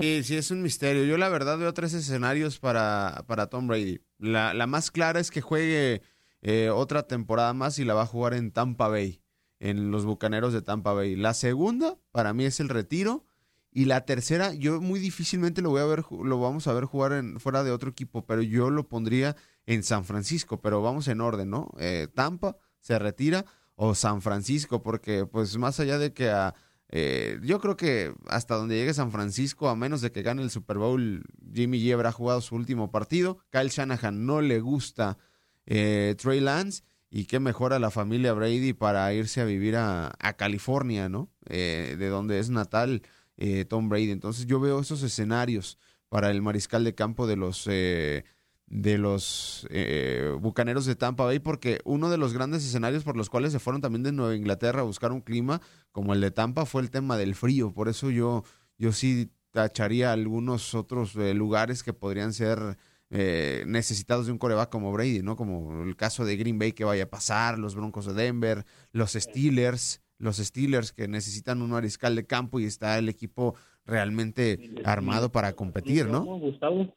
Sí, sí, es un misterio. Yo la verdad veo tres escenarios para, para Tom Brady. La, la más clara es que juegue eh, otra temporada más y la va a jugar en Tampa Bay, en los Bucaneros de Tampa Bay. La segunda, para mí, es el retiro. Y la tercera, yo muy difícilmente lo voy a ver, lo vamos a ver jugar en, fuera de otro equipo, pero yo lo pondría en San Francisco. Pero vamos en orden, ¿no? Eh, Tampa se retira o San Francisco, porque pues más allá de que a, eh, yo creo que hasta donde llegue San Francisco, a menos de que gane el Super Bowl, Jimmy G habrá jugado su último partido. Kyle Shanahan no le gusta eh, Trey Lance. Y qué mejor a la familia Brady para irse a vivir a, California, ¿no? Eh, de donde es natal eh, Tom Brady. Entonces yo veo esos escenarios para el mariscal de campo de los eh, de los eh, bucaneros de Tampa Bay, porque uno de los grandes escenarios por los cuales se fueron también de Nueva Inglaterra a buscar un clima como el de Tampa fue el tema del frío. Por eso yo, yo sí tacharía algunos otros eh, lugares que podrían ser eh, necesitados de un coreback como Brady, ¿no? Como el caso de Green Bay que vaya a pasar, los Broncos de Denver, los Steelers, los Steelers que necesitan un mariscal de campo y está el equipo realmente armado para competir, ¿no? Gustavo?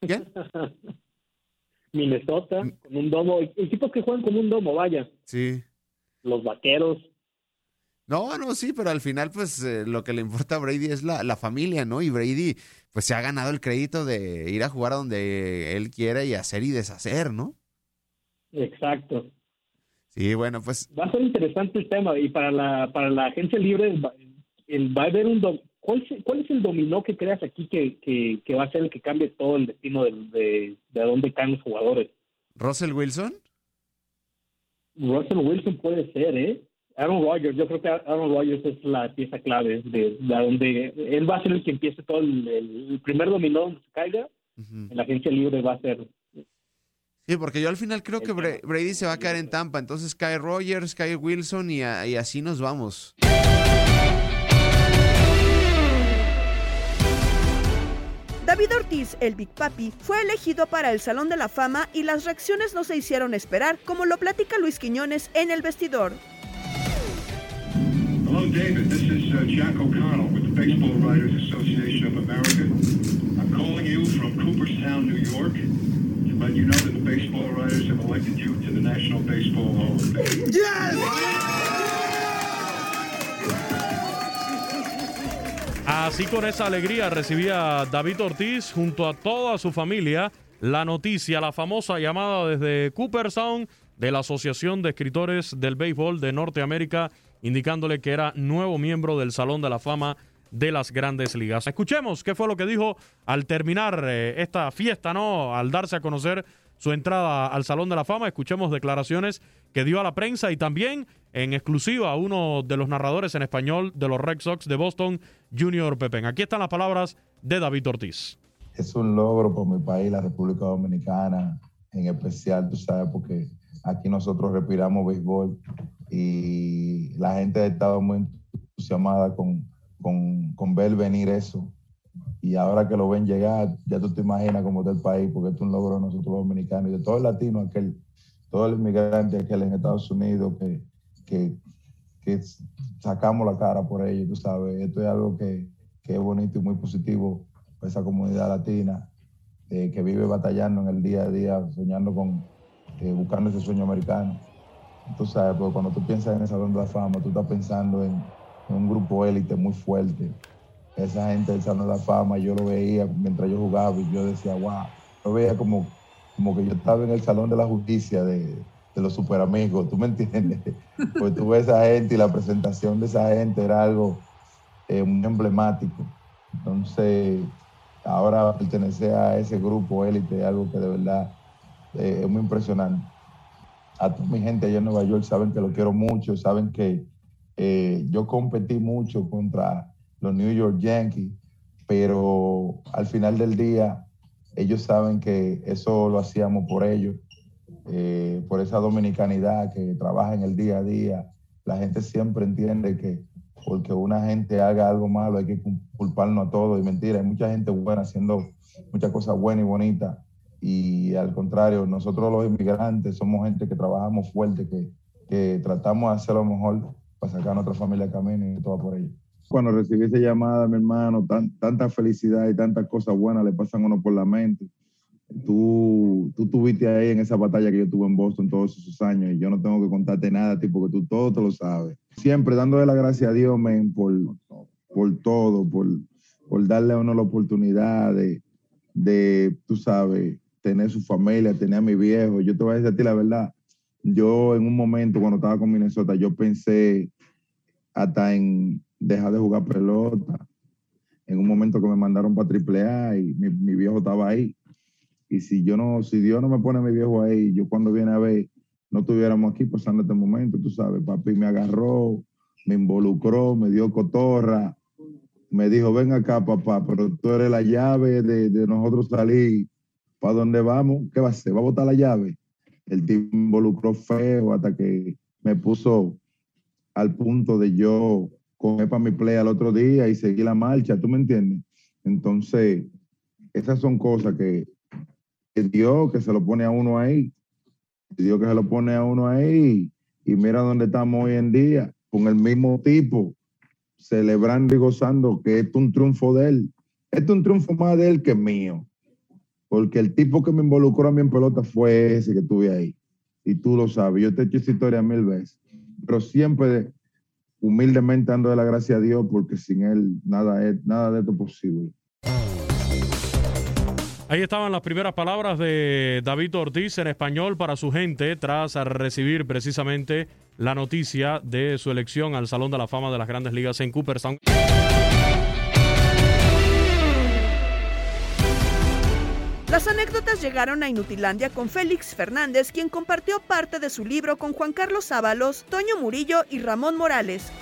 ¿Qué? Minnesota, con un domo, equipos que juegan como un domo, vaya. Sí. Los vaqueros. No, no, sí, pero al final, pues eh, lo que le importa a Brady es la, la familia, ¿no? Y Brady, pues se ha ganado el crédito de ir a jugar a donde él quiera y hacer y deshacer, ¿no? Exacto. Sí, bueno, pues Va a ser interesante el tema y para la para la agencia libre el- va a haber un ¿cuál, es- ¿cuál es el dominó que creas aquí que, que, que va a ser el que cambie todo el destino de, de, dónde caen los jugadores? Russell Wilson. Russell Wilson puede ser, ¿eh? Aaron Rodgers, yo creo que Aaron Rodgers es la pieza clave de, de donde él va a ser el que empiece todo el, primer dominó donde se caiga, en la agencia libre va a ser Sí, porque yo al final creo que Bra- Brady se va a quedar en Tampa, entonces cae Rogers, cae Wilson y, a- y así nos vamos. David Ortiz, el Big Papi, fue elegido para el Salón de la Fama y las reacciones no se hicieron esperar, como lo platica Luis Quiñones en el vestidor. Hello, David. This is uh, Jack O'Connell with the Baseball Writers Association of America. I'm calling you from Cooperstown, New York, to let you know that the baseball writers have elected you to the National Baseball Hall of Fame. Así con esa alegría recibía David Ortiz junto a toda su familia la noticia, la famosa llamada desde Cooperstown de la Asociación de Escritores del Béisbol de Norteamérica, indicándole que era nuevo miembro del Salón de la Fama de las Grandes Ligas. Escuchemos qué fue lo que dijo al terminar eh, esta fiesta, ¿no? Al darse a conocer su entrada al Salón de la Fama. Escuchemos declaraciones que dio a la prensa y también en exclusiva a uno de los narradores en español de los Red Sox de Boston, Junior Pepen. Aquí están las palabras de David Ortiz. es un logro por mi país, la República Dominicana, en especial, tú sabes, porque aquí nosotros respiramos béisbol y la gente ha estado muy entusiasmada con, con, con ver venir eso. Y ahora que lo ven llegar, ya tú te imaginas cómo está el país, porque es un logro de nosotros los dominicanos y de todo el latino, aquel, todo el inmigrante aquel en Estados Unidos que, que, sacamos la cara por ello, tú sabes. Esto es algo que, que es bonito y muy positivo para esa comunidad latina eh, que vive batallando en el día a día, soñando con, eh, buscando ese sueño americano. Tú sabes, porque cuando tú piensas en el Salón de Fama, tú estás pensando en, en un grupo élite muy fuerte. Esa gente del Salón de la Fama, yo lo veía mientras yo jugaba y yo decía, wow, yo veía como, como que yo estaba en el Salón de la Justicia de, de los super amigos, ¿tú me entiendes? Pues tú ves a esa gente y la presentación de esa gente era algo eh, muy emblemático. Entonces, ahora pertenecer a ese grupo élite es algo que de verdad eh, es muy impresionante. A toda mi gente allá en Nueva York saben que lo quiero mucho, saben que eh, yo competí mucho contra los New York Yankees, pero al final del día ellos saben que eso lo hacíamos por ellos eh, por esa dominicanidad que trabaja en el día a día. La gente siempre entiende que porque una gente haga algo malo hay que culparnos a todos y mentira, hay mucha gente buena haciendo muchas cosas buenas y bonitas y al contrario, nosotros los inmigrantes somos gente que trabajamos fuerte, que, tratamos de hacer lo mejor para sacar a nuestra familia al camino y todo por ello. Cuando recibí esa llamada, mi hermano, tan, tanta felicidad y tantas cosas buenas le pasan a uno por la mente. Tú, tú tuviste ahí en esa batalla que yo tuve en Boston todos esos años y yo no tengo que contarte nada, tipo, porque tú todo te lo sabes. Siempre dándole la gracia a Dios, men, por, por todo, por, por darle a uno la oportunidad de, de, tú sabes, tener su familia, tener a mi viejo. Yo te voy a decir a ti la verdad. Yo en un momento cuando estaba con Minnesota, yo pensé hasta en dejar de jugar pelota. En un momento que me mandaron para AAA y mi, viejo estaba ahí. Y si yo no, si Dios no me pone a mi viejo ahí, yo cuando viene a ver, no estuviéramos aquí pasando este momento, tú sabes, papi me agarró, me involucró, me dio cotorra, me dijo, ven acá, papá, pero tú eres la llave de, de nosotros salir ¿Para dónde vamos? ¿Qué va a hacer? ¿Va a botar la llave? El tipo involucró feo hasta que me puso al punto de yo coger para mi play al otro día y seguir la marcha, ¿tú me entiendes? Entonces, esas son cosas que, Dios que se lo pone a uno ahí, Dios que se lo pone a uno ahí, y mira dónde estamos hoy en día, con el mismo tipo, celebrando y gozando que es un triunfo de él. Es un triunfo más de él que mío porque el tipo que me involucró a mí en pelota fue ese que tuve ahí. Y tú lo sabes, yo te he hecho esa historia mil veces, pero siempre humildemente ando de la gracia a Dios porque sin Él nada, es, nada de esto es posible. Ahí estaban las primeras palabras de David Ortiz en español para su gente tras recibir precisamente la noticia de su elección al Salón de la Fama de las Grandes Ligas en Cooperstown. Las anécdotas llegaron a Inutilandia con Félix Fernández, quien compartió parte de su libro con Juan Carlos Ábalos, Toño Murillo y Ramón Morales.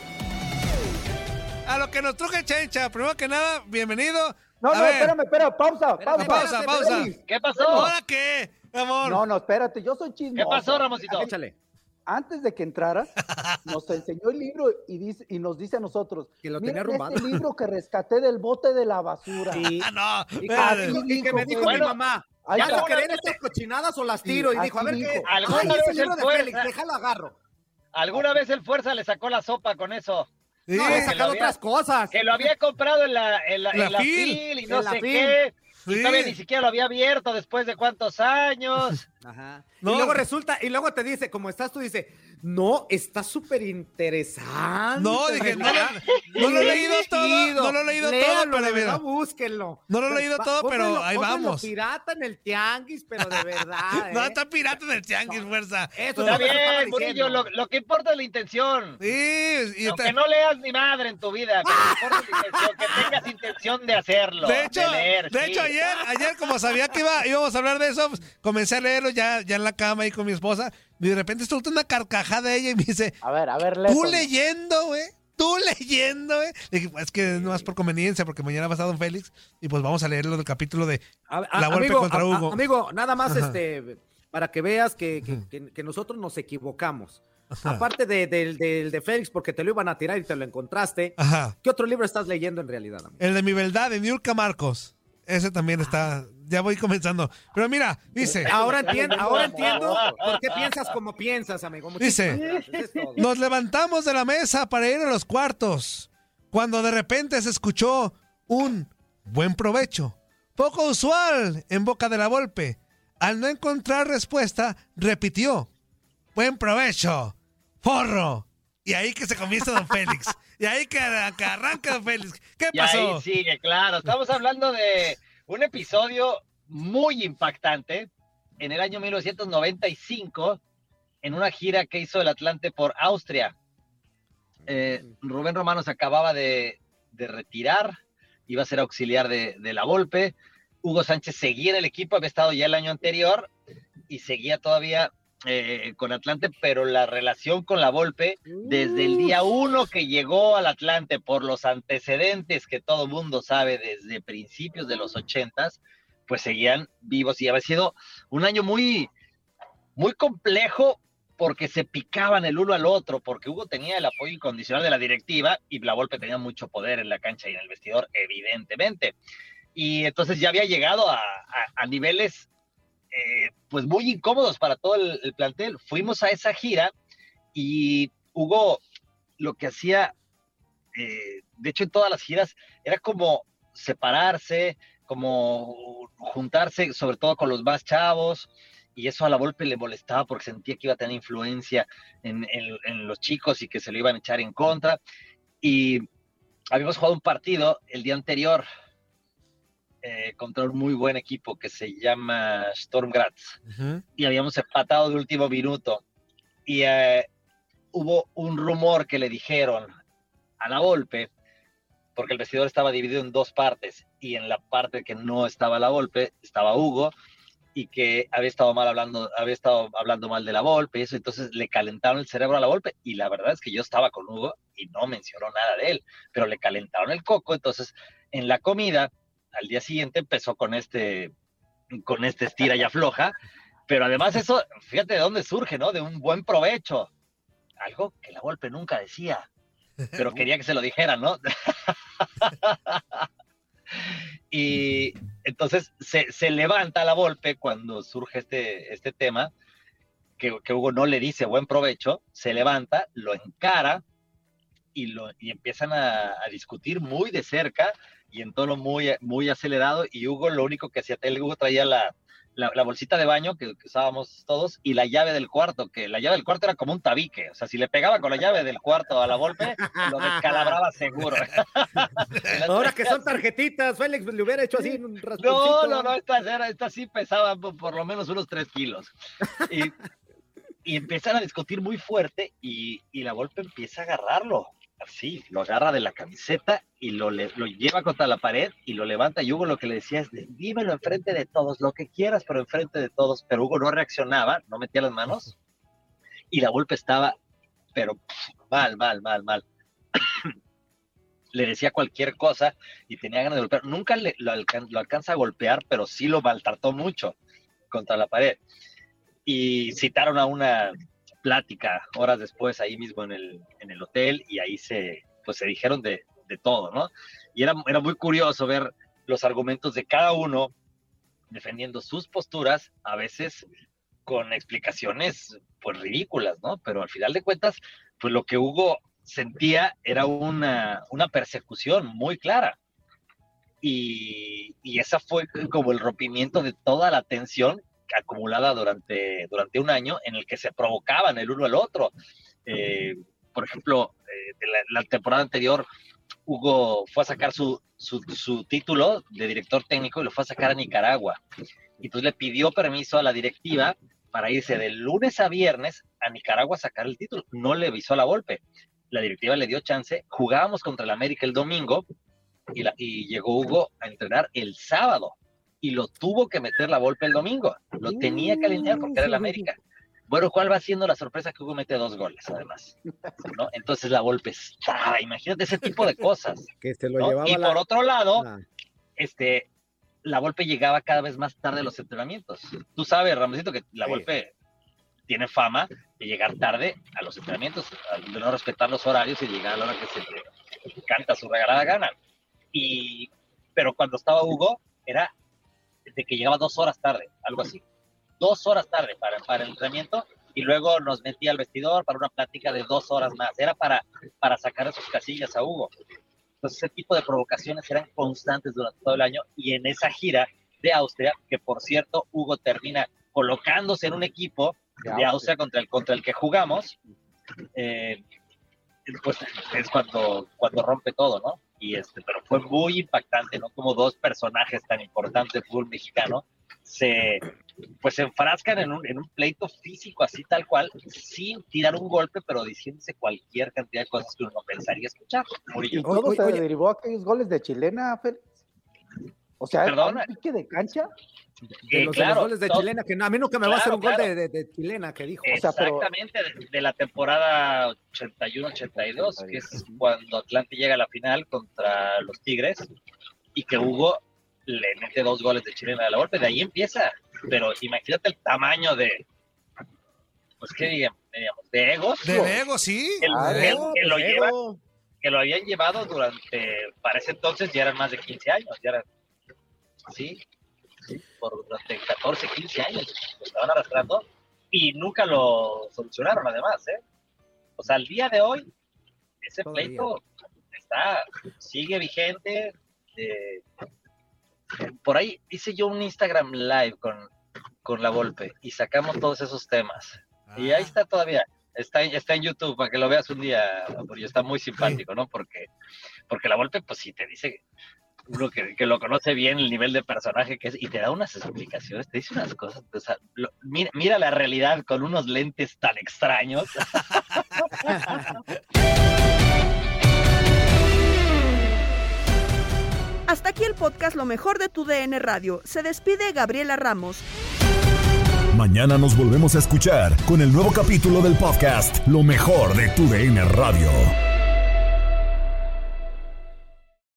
A lo que nos truje Chencha, primero que nada, bienvenido. No, A no, ver. espérame, espérame, pausa, pausa. Pausa, pausa. ¿Qué pasó? ¿Ahora qué, amor? No, no, espérate, yo soy chismoso. ¿Qué pasó, Ramoncito? Échale. Antes de que entraras, nos enseñó el libro y, dice, y nos dice a nosotros Que lo "Miren tenía arrumbado". este libro que rescaté del bote de la basura. Sí. no, Y, que me dijo mi mamá, ¿ya no creen estas cochinadas o las tiro? Sí, y dijo, a ver dijo. qué. ¿Alguna Ay, vez el libro de fuerza? Félix, déjalo agarro. ¿Alguna vez el Fuerza le sacó la sopa con eso? No, le he Que lo sacado había- otras cosas. Que lo había comprado en la, en la, La en la FIL. FIL y no En la sé FIL. qué. Y todavía ni siquiera lo había abierto después de cuántos años. Ajá. No. Y luego resulta, y luego te dice, como estás tú, dice, no, está súper interesante. No, dije, no lo- no lo he leído todo, no lo he leído todo, pero de verdad, búsquenlo. No lo he Pues, leído va- todo, pero ahí vamos. pirata en el tianguis, pero de verdad, No, ¿eh? está pirata del tianguis, fuerza. Eso Está es lo que estaba bien, Murillo, lo, lo que importa es la intención. Sí, y está- no leas ni madre en tu vida, pero importa es la intención, que tengas intención de hacerlo. De hecho, leer, de sí. hecho ayer, ayer como sabía que iba, íbamos a hablar de eso, pues, comencé a leerlo ya, ya en la cama ahí con mi esposa. Y de repente soltó una carcajada ella y me dice, A ver, a ver, tú Leto. leyendo, güey. Tú leyendo, güey. Le dije, pues es que no más por conveniencia, porque mañana va a estar Don Félix. Y pues vamos a leerlo del capítulo de A- a- La Volpe amigo, contra a- a- Hugo. amigo, nada más Ajá. este para que veas que, que- que- que nosotros nos equivocamos. Aparte de, del- del de Félix, porque te lo iban a tirar y te lo encontraste. Ajá. ¿Qué otro libro estás leyendo en realidad? amigo? El de mi verdad, de Niurka Marcos. Ese también está. Ya voy comenzando. Pero mira, dice. Ahora entiendo, ahora entiendo por qué piensas como piensas, amigo. Muchísimas Dice, gracias, es todo. nos levantamos de la mesa para ir a los cuartos, cuando de repente se escuchó un buen provecho, poco usual en boca de la Volpe. Al no encontrar respuesta, repitió, buen provecho, forro. Y ahí que se comienza Don Félix. Y ahí que, arranca Don Félix. ¿Qué Y pasó? ahí sigue, claro. Estamos hablando de un episodio muy impactante en el año 1995, en una gira que hizo el Atlante por Austria. Eh, Rubén Romano se acababa de, de retirar, iba a ser auxiliar de, de la Volpe. Hugo Sánchez seguía en el equipo, había estado ya el año anterior y seguía todavía eh, con Atlante, pero la relación con la Volpe, desde el día uno que llegó al Atlante por los antecedentes que todo mundo sabe desde principios de los ochentas, pues seguían vivos y había sido un año muy, muy complejo porque se picaban el uno al otro, porque Hugo tenía el apoyo incondicional de la directiva y la Volpe tenía mucho poder en la cancha y en el vestidor, evidentemente. Y entonces ya había llegado a, a- a niveles eh, pues muy incómodos para todo el, el plantel. Fuimos a esa gira y Hugo lo que hacía, eh, de hecho en todas las giras, era como separarse, como juntarse sobre todo con los más chavos, y eso a la Volpe le molestaba porque sentía que iba a tener influencia en, en- en los chicos y que se lo iban a echar en contra. Y habíamos jugado un partido el día anterior eh, contra un muy buen equipo que se llama Storm Graz. Y habíamos empatado de último minuto. Y eh, hubo un rumor que le dijeron a la Volpe, porque el vestidor estaba dividido en dos partes, y en la parte que no estaba la Volpe estaba Hugo, y que había estado mal hablando, había estado hablando mal de la Volpe, y eso, entonces le calentaron el cerebro a la Volpe, y la verdad es que yo estaba con Hugo y no mencionó nada de él, pero le calentaron el coco, entonces en la comida, al día siguiente empezó con este, con este estira y afloja, pero además eso, fíjate de dónde surge, ¿no? De un buen provecho, algo que la Volpe nunca decía, pero quería que se lo dijeran, ¿no? y entonces se, se levanta la Volpe cuando surge este, este tema, que, que Hugo no le dice buen provecho, se levanta, lo encara y, lo, y empiezan a, a discutir muy de cerca y en tono muy, muy acelerado y Hugo lo único que hacía, él Hugo traía la, la, la bolsita de baño que, que usábamos todos y la llave del cuarto, que la llave del cuarto era como un tabique, o sea, si le pegaba con la llave del cuarto a la golpe, lo descalabraba seguro. Ahora que son tarjetitas, Félix le hubiera hecho así un No, no, no, estas, era, estas sí pesaban por, por lo menos unos tres kilos. Y, y empiezan a discutir muy fuerte y, y la golpe empieza a agarrarlo. Así, lo agarra de la camiseta y lo, le- lo lleva contra la pared y lo levanta. Y Hugo lo que le decía es, de, dímelo enfrente de todos, lo que quieras, pero enfrente de todos. Pero Hugo no reaccionaba, no metía las manos. Y la golpe estaba, pero mal, mal, mal, mal. le decía cualquier cosa y tenía ganas de golpear. Nunca le- lo, lo alcanza a golpear, pero sí lo maltrató mucho contra la pared. Y citaron a una plática horas después ahí mismo en el, en el hotel y ahí se, pues se dijeron de, de todo, ¿no? Y era, era muy curioso ver los argumentos de cada uno defendiendo sus posturas, a veces con explicaciones pues ridículas, ¿no? Pero al final de cuentas, pues lo que Hugo sentía era una, una persecución muy clara. Y, y esa fue como el rompimiento de toda la tensión acumulada durante, durante un año en el que se provocaban el uno al otro. Eh, por ejemplo, eh, la, temporada anterior, Hugo fue a sacar su, su, título de director técnico y lo fue a sacar a Nicaragua. Y entonces le pidió permiso a la directiva para irse de lunes a viernes a Nicaragua a sacar el título. No le avisó la golpe. La directiva le dio chance. Jugábamos contra el América el domingo y, y llegó Hugo a entrenar el sábado y lo tuvo que meter la golpe el domingo. Lo tenía que alinear porque era el América. Bueno, ¿cuál va siendo la sorpresa que Hugo mete dos goles, además? ¿no? Entonces la golpe estaba, imagínate ese tipo de cosas. Que se lo ¿no? llevaba Y la- por otro lado, Ah. este, la golpe llegaba cada vez más tarde a los entrenamientos. Tú sabes, Ramosito, que la golpe tiene fama de llegar tarde a los entrenamientos, de no respetar los horarios y llegar a la hora que se le canta su regalada gana. Y, pero cuando estaba Hugo, era de que llegaba dos horas tarde, algo así. Dos horas tarde para, para el entrenamiento y luego nos metía al vestidor para una plática de dos horas más. Era para, para sacar de sus casillas a Hugo. Entonces, ese tipo de provocaciones eran constantes durante todo el año y en esa gira de Austria, que por cierto, Hugo termina colocándose en un equipo De. Austria contra el, contra el que jugamos, eh, pues es cuando, cuando rompe todo, ¿no? Y este, pero fue muy impactante, ¿no? Como dos personajes tan importantes del fútbol mexicano se, pues se enfrascan en un, en un pleito físico así tal cual, sin tirar un golpe, pero diciéndose cualquier cantidad de cosas que uno pensaría escuchar. Murillo. Y todo se derivó a aquellos goles de chilena, Félix. O sea, Perdón. un pique de cancha. De Eh, los, de los claro, goles de todo- chilena, que no, a mí nunca me va a hacer Claro, un gol de, de- de chilena, que dijo. Exactamente, de, de la temporada 81-82, que es cuando Atlante llega a la final contra los Tigres y que Hugo le mete dos goles de chilena a la golpe, de ahí empieza. Pero imagínate el tamaño de, pues qué diríamos, de egos. De egos, sí. Que, Ah, que- de ego, que lo ego. que lo habían llevado durante, para ese entonces ya eran más de 15 años, ya eran, sí, por durante 14, 15 años lo estaban arrastrando y nunca lo solucionaron además, ¿eh? O sea, al día de hoy, ese Todavía. pleito está, sigue vigente. eh, por ahí hice yo un Instagram live con, con la Volpe y sacamos todos esos temas. Y ahí está todavía. Está, está en YouTube para que lo veas un día, porque está muy simpático, ¿no? Porque, porque la Volpe, pues sí, te dice, uno que, que lo conoce bien, el nivel de personaje que es, y te da unas explicaciones, te dice unas cosas. o sea, lo- mira, mira la realidad con unos lentes tan extraños. Hasta aquí el podcast Lo mejor de tu DN Radio. Se despide Gabriela Ramos. Mañana nos volvemos a escuchar con el nuevo capítulo del podcast Lo mejor de tu DN Radio.